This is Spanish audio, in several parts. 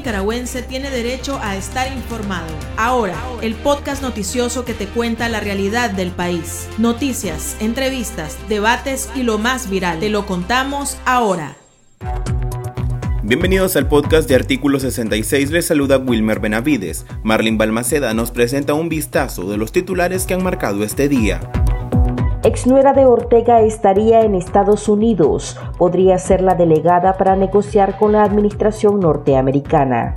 nicaragüense tiene derecho a estar informado. Ahora, el podcast noticioso que te cuenta la realidad del país. Noticias, entrevistas, debates y lo más viral. Te lo contamos ahora. Bienvenidos al podcast de Artículo 66, les saluda Wilmer Benavides. Marlin Balmaceda nos presenta un vistazo de los titulares que han marcado este día. Exnuera de Ortega estaría en Estados Unidos. Podría ser la delegada para negociar con la administración norteamericana.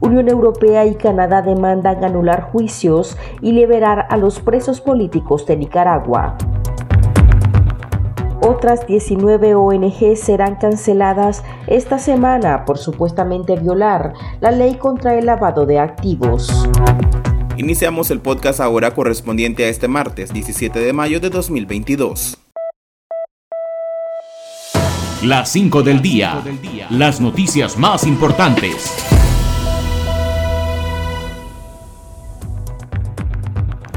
Unión Europea y Canadá demandan anular juicios y liberar a los presos políticos de Nicaragua. Otras 19 ONG serán canceladas esta semana por supuestamente violar la ley contra el lavado de activos. Iniciamos el podcast ahora correspondiente a este martes 17 de mayo de 2022. Las 5 del día. Las noticias más importantes.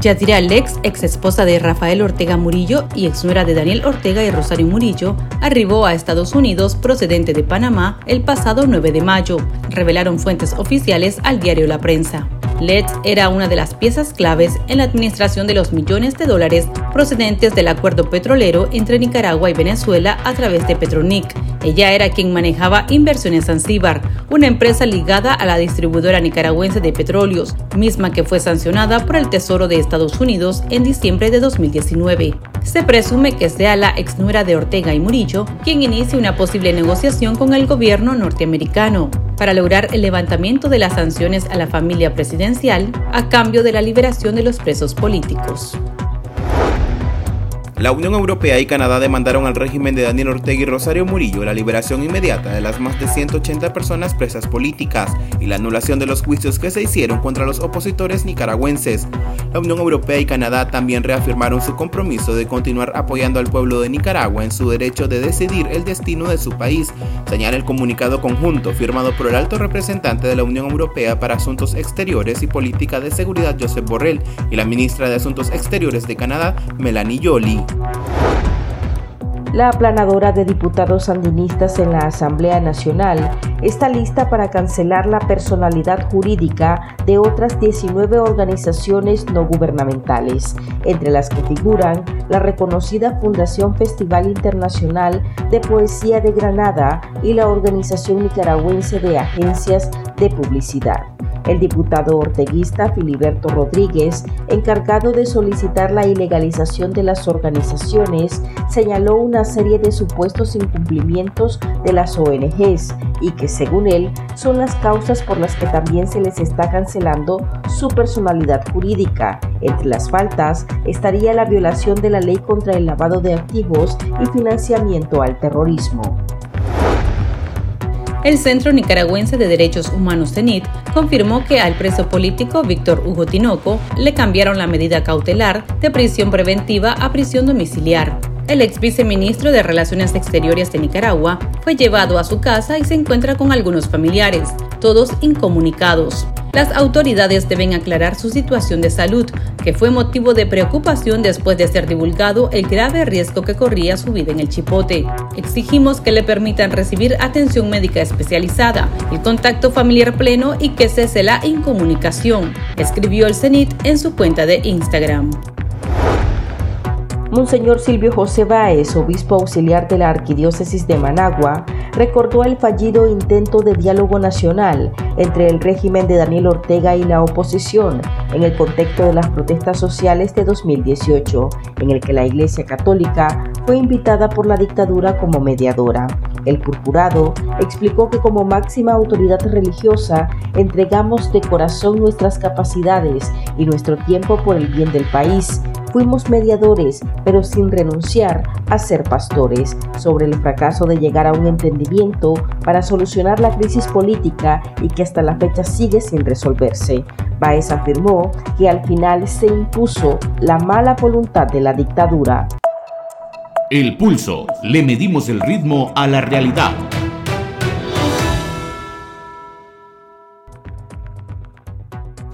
Yadira Lex, ex esposa de Rafael Ortega Murillo y ex nuera de Daniel Ortega y Rosario Murillo, arribó a Estados Unidos procedente de Panamá el pasado 9 de mayo, revelaron fuentes oficiales al diario La Prensa. Letts era una de las piezas claves en la administración de los millones de dólares procedentes del acuerdo petrolero entre Nicaragua y Venezuela a través de Petronic. Ella era quien manejaba Inversiones Zanzíbar, una empresa ligada a la distribuidora nicaragüense de petróleos, misma que fue sancionada por el Tesoro de Estados Unidos en diciembre de 2019. Se presume que sea la exnuera de Ortega y Murillo quien inicie una posible negociación con el gobierno norteamericano para lograr el levantamiento de las sanciones a la familia presidencial a cambio de la liberación de los presos políticos. La Unión Europea y Canadá demandaron al régimen de Daniel Ortega y Rosario Murillo la liberación inmediata de las más de 180 personas presas políticas y la anulación de los juicios que se hicieron contra los opositores nicaragüenses. La Unión Europea y Canadá también reafirmaron su compromiso de continuar apoyando al pueblo de Nicaragua en su derecho de decidir el destino de su país, señala el comunicado conjunto firmado por el alto representante de la Unión Europea para Asuntos Exteriores y Política de Seguridad Josep Borrell y la ministra de Asuntos Exteriores de Canadá, Melanie Joly. La aplanadora de diputados sandinistas en la Asamblea Nacional está lista para cancelar la personalidad jurídica de otras 19 organizaciones no gubernamentales, entre las que figuran la reconocida Fundación Festival Internacional de Poesía de Granada y la Organización Nicaragüense de Agencias de Publicidad. El diputado orteguista Filiberto Rodríguez, encargado de solicitar la ilegalización de las organizaciones, señaló una serie de supuestos incumplimientos de las ONGs y que según él son las causas por las que también se les está cancelando su personalidad jurídica. Entre las faltas estaría la violación de la ley contra el lavado de activos y financiamiento al terrorismo. El Centro Nicaragüense de Derechos Humanos CENIT confirmó que al preso político Víctor Hugo Tinoco le cambiaron la medida cautelar de prisión preventiva a prisión domiciliar. El ex viceministro de Relaciones Exteriores de Nicaragua fue llevado a su casa y se encuentra con algunos familiares, todos incomunicados. Las autoridades deben aclarar su situación de salud, que fue motivo de preocupación después de ser divulgado el grave riesgo que corría su vida en el Chipote. Exigimos que le permitan recibir atención médica especializada, el contacto familiar pleno y que cese la incomunicación, escribió el CENIT en su cuenta de Instagram. Monseñor Silvio José Báez, obispo auxiliar de la Arquidiócesis de Managua, recordó el fallido intento de diálogo nacional entre el régimen de Daniel Ortega y la oposición en el contexto de las protestas sociales de 2018, en el que la Iglesia Católica fue invitada por la dictadura como mediadora. El purpurado explicó que como máxima autoridad religiosa entregamos de corazón nuestras capacidades y nuestro tiempo por el bien del país, Fuimos mediadores, pero sin renunciar a ser pastores, sobre el fracaso de llegar a un entendimiento para solucionar la crisis política y que hasta la fecha sigue sin resolverse. Baez afirmó que al final se impuso la mala voluntad de la dictadura. El pulso. Le medimos el ritmo a la realidad.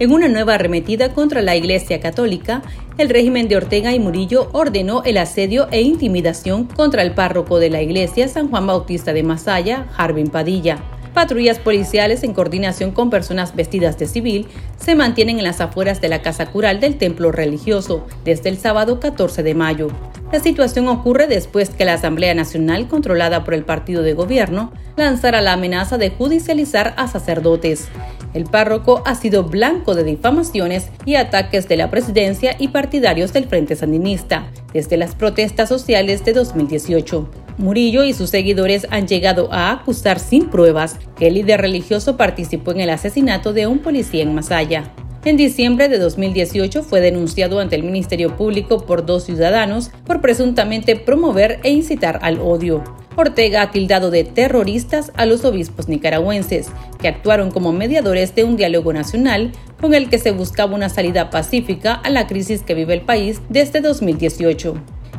En una nueva arremetida contra la Iglesia Católica, el régimen de Ortega y Murillo ordenó el asedio e intimidación contra el párroco de la Iglesia San Juan Bautista de Masaya, Jarvin Padilla. Patrullas policiales en coordinación con personas vestidas de civil se mantienen en las afueras de la casa cural del templo religioso desde el sábado 14 de mayo. La situación ocurre después que la Asamblea Nacional, controlada por el partido de gobierno, lanzara la amenaza de judicializar a sacerdotes. El párroco ha sido blanco de difamaciones y ataques de la presidencia y partidarios del Frente Sandinista desde las protestas sociales de 2018. Murillo y sus seguidores han llegado a acusar sin pruebas que el líder religioso participó en el asesinato de un policía en Masaya. En diciembre de 2018 fue denunciado ante el Ministerio Público por dos ciudadanos por presuntamente promover e incitar al odio. Ortega ha tildado de terroristas a los obispos nicaragüenses, que actuaron como mediadores de un diálogo nacional con el que se buscaba una salida pacífica a la crisis que vive el país desde 2018.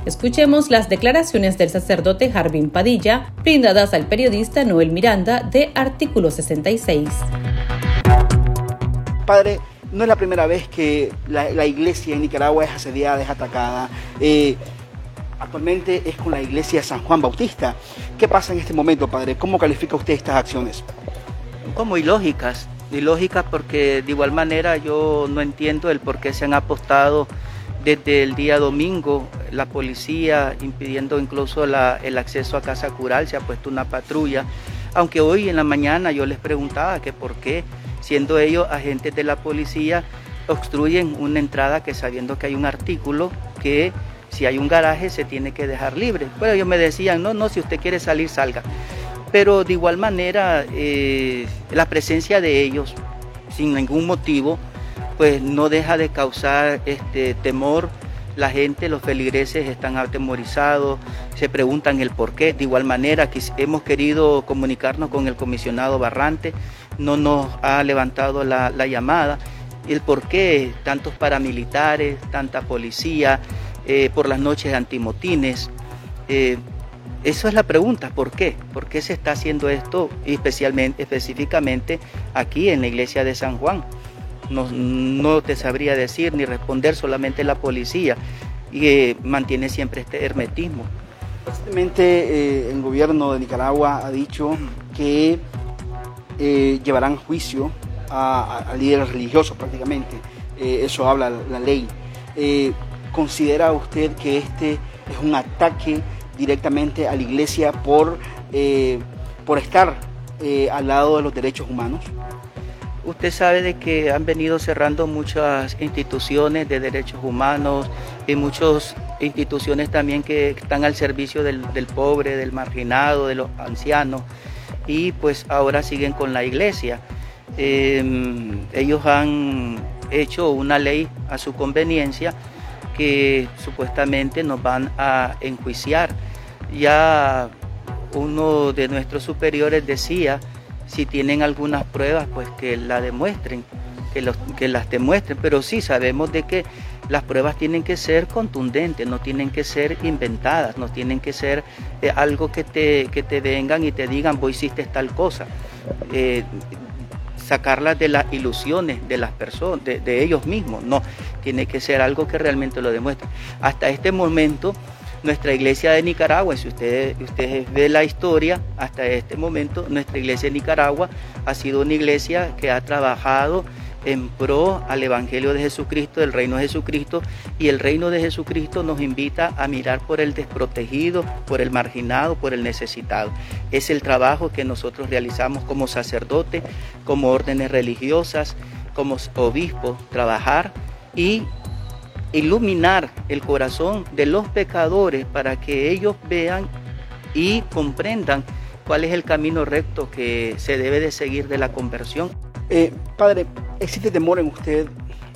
Escuchemos las declaraciones del sacerdote Jarvin Padilla, brindadas al periodista Noel Miranda de Artículo 66. Padre, no es la primera vez que la, iglesia en Nicaragua es asediada, es atacada. Eh, actualmente es con la iglesia San Juan Bautista. ¿Qué pasa en este momento, padre? ¿Cómo califica usted estas acciones? Como ilógicas, ilógicas porque de igual manera yo no entiendo el por qué se han apostado desde el día domingo la policía impidiendo incluso el acceso a Casa Cural, se ha puesto una patrulla, aunque hoy en la mañana yo les preguntaba que por qué, siendo ellos agentes de la policía, obstruyen una entrada que sabiendo que hay un artículo que si hay un garaje se tiene que dejar libre. Bueno, ellos me decían, no, no, si usted quiere salir, salga. Pero de igual manera, eh, la presencia de ellos, sin ningún motivo, pues no deja de causar este temor. La gente, los feligreses están atemorizados, se preguntan el por qué. De igual manera, hemos querido comunicarnos con el comisionado Barrante, no nos ha levantado la, llamada. El por qué tantos paramilitares, tanta policía, eh, por las noches antimotines. Eh, eso es la pregunta, ¿por qué? ¿Por qué se está haciendo esto especialmente, específicamente aquí en la iglesia de San Juan? no, te sabría decir ni responder, solamente la policía y eh, mantiene siempre este hermetismo. Recientemente eh, el gobierno de Nicaragua ha dicho que eh, llevarán juicio a, líderes religiosos prácticamente, eso habla la, ley. ¿Considera usted que este es un ataque directamente a la iglesia por, por estar al lado de los derechos humanos? Usted sabe de que han venido cerrando muchas instituciones de derechos humanos y muchas instituciones también que están al servicio del, pobre, del marginado, de los ancianos y pues ahora siguen con la iglesia. Em, ellos han hecho una ley a su conveniencia que supuestamente nos van a enjuiciar. Ya uno de nuestros superiores decía si tienen algunas pruebas, pues que la demuestren, que, las demuestren, pero sí sabemos de que las pruebas tienen que ser contundentes, no tienen que ser inventadas, no tienen que ser eh, algo que te, que vengan y te digan, vos hiciste tal cosa. Eh, sacarlas de las ilusiones de las personas, de, de ellos mismos, no, tiene que ser algo que realmente lo demuestre. Hasta este momento nuestra iglesia de Nicaragua, si ustedes, ustedes ven la historia hasta este momento, nuestra iglesia de Nicaragua ha sido una iglesia que ha trabajado en pro al Evangelio de Jesucristo, del reino de Jesucristo, y el reino de Jesucristo nos invita a mirar por el desprotegido, por el marginado, por el necesitado. Es el trabajo que nosotros realizamos como sacerdote, como órdenes religiosas, como obispos, trabajar y iluminar el corazón de los pecadores para que ellos vean y comprendan cuál es el camino recto que se debe de seguir de la conversión. Eh, padre, ¿existe temor en usted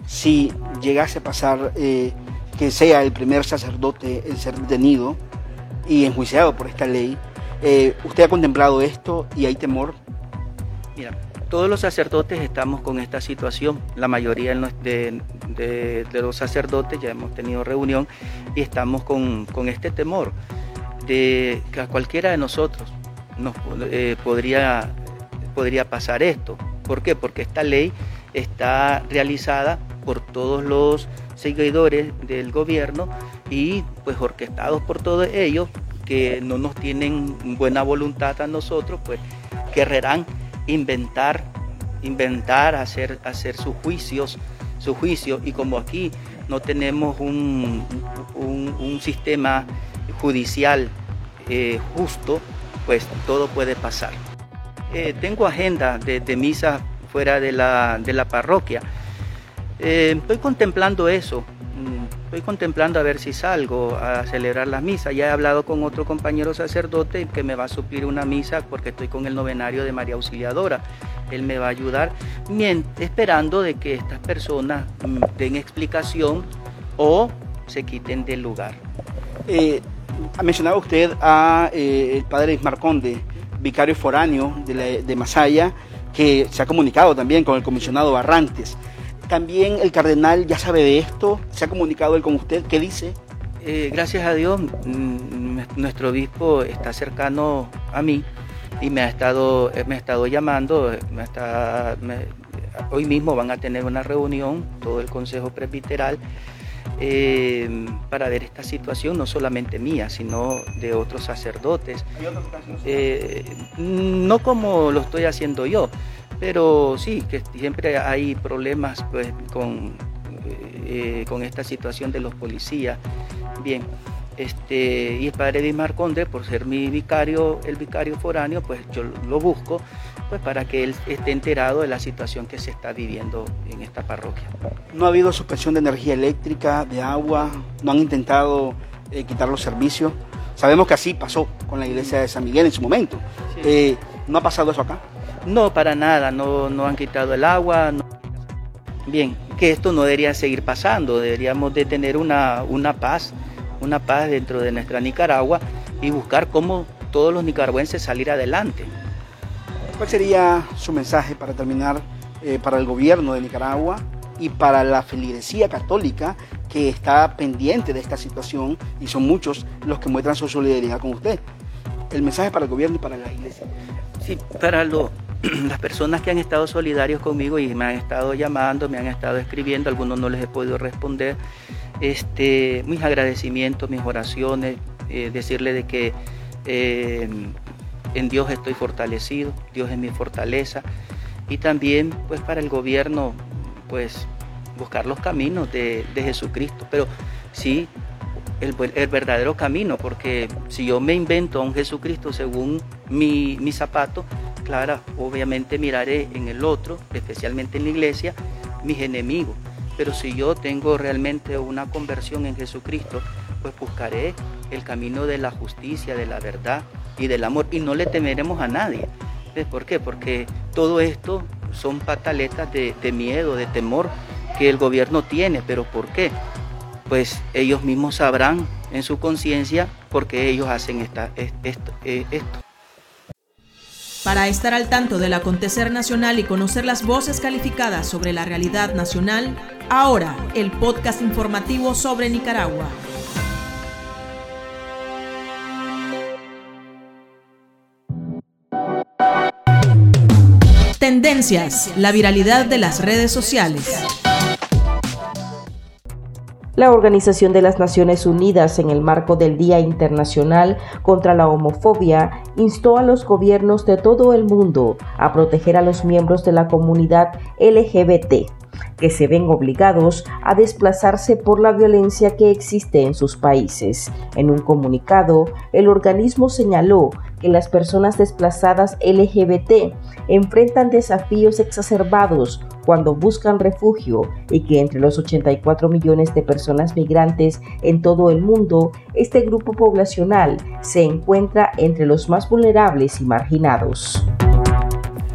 si llegase a pasar eh, que sea el primer sacerdote en ser detenido y enjuiciado por esta ley? Eh, ¿Usted ha contemplado esto y hay temor? Mira, todos los sacerdotes estamos con esta situación, la mayoría de, los sacerdotes ya hemos tenido reunión y estamos con, este temor de que a cualquiera de nosotros nos eh, podría, podría pasar esto. ¿Por qué? Porque esta ley está realizada por todos los seguidores del gobierno y pues orquestados por todos ellos que no nos tienen buena voluntad a nosotros, pues querrán inventar, inventar, hacer, hacer sus juicios, su juicio, y como aquí no tenemos un, un, sistema judicial eh, justo, pues todo puede pasar. Eh, tengo agenda de, de misa fuera de la, de la parroquia. Eh, estoy contemplando eso, mm, estoy contemplando a ver si salgo a celebrar la misa. Ya he hablado con otro compañero sacerdote que me va a suplir una misa porque estoy con el novenario de María Auxiliadora. Él me va a ayudar esperando de que estas personas mm, den explicación o se quiten del lugar. Eh, ha mencionado usted a eh, el padre Ismar Conde, vicario foráneo de, de Masaya, que se ha comunicado también con el comisionado Barrantes. También el cardenal ya sabe de esto, se ha comunicado él con usted, ¿qué dice? Eh, gracias a Dios, mm, nuestro obispo está cercano a mí y me ha estado, me ha estado llamando, me está, hoy mismo van a tener una reunión, todo el Consejo Presbiteral, eh, para ver esta situación, no solamente mía, sino de otros sacerdotes. Eh, no como lo estoy haciendo yo, pero sí, que siempre hay problemas pues, con, eh, con esta situación de los policías. Bien, este, y el padre Dimar Conde, por ser mi vicario, el vicario foráneo, pues yo lo busco pues para que él esté enterado de la situación que se está viviendo en esta parroquia. ¿No ha habido suspensión de energía eléctrica, de agua? ¿No han intentado eh, quitar los servicios? Sabemos que así pasó con la iglesia de San Miguel en su momento. Eh, ¿No ha pasado eso acá? No, para nada, no, no han quitado el agua. Bien, que esto no debería seguir pasando, deberíamos de tener una, una paz, una paz dentro de nuestra Nicaragua y buscar cómo todos los nicaragüenses salir adelante. ¿Cuál sería su mensaje para terminar eh, para el gobierno de Nicaragua y para la feligresía católica que está pendiente de esta situación y son muchos los que muestran su solidaridad con usted? El mensaje para el gobierno y para la iglesia. Sí, para lo, las personas que han estado solidarios conmigo y me han estado llamando, me han estado escribiendo, algunos no les he podido responder. Este, mis agradecimientos, mis oraciones, eh, decirle de que eh, en Dios estoy fortalecido, Dios es mi fortaleza y también pues para el gobierno pues buscar los caminos de, Jesucristo, pero sí el, verdadero camino, porque si yo me invento a un Jesucristo según mi, mi zapato, claro, obviamente miraré en el otro, especialmente en la iglesia, mis enemigos. Pero si yo tengo realmente una conversión en Jesucristo, pues buscaré el camino de la justicia, de la verdad y del amor y no le temeremos a nadie. ¿Por qué? Porque todo esto son pataletas de, miedo, de temor que el gobierno tiene. ¿Pero por qué? Pues ellos mismos sabrán en su conciencia por qué ellos hacen esta, esto. Eh, esto. Para estar al tanto del acontecer nacional y conocer las voces calificadas sobre la realidad nacional, ahora el podcast informativo sobre Nicaragua. La viralidad de las redes sociales. La Organización de las Naciones Unidas, en el marco del Día Internacional contra la Homofobia, instó a los gobiernos de todo el mundo a proteger a los miembros de la comunidad LGBT que se ven obligados a desplazarse por la violencia que existe en sus países. En un comunicado, el organismo señaló que las personas desplazadas LGBT enfrentan desafíos exacerbados cuando buscan refugio y que entre los 84 millones de personas migrantes en todo el mundo, este grupo poblacional se encuentra entre los más vulnerables y marginados.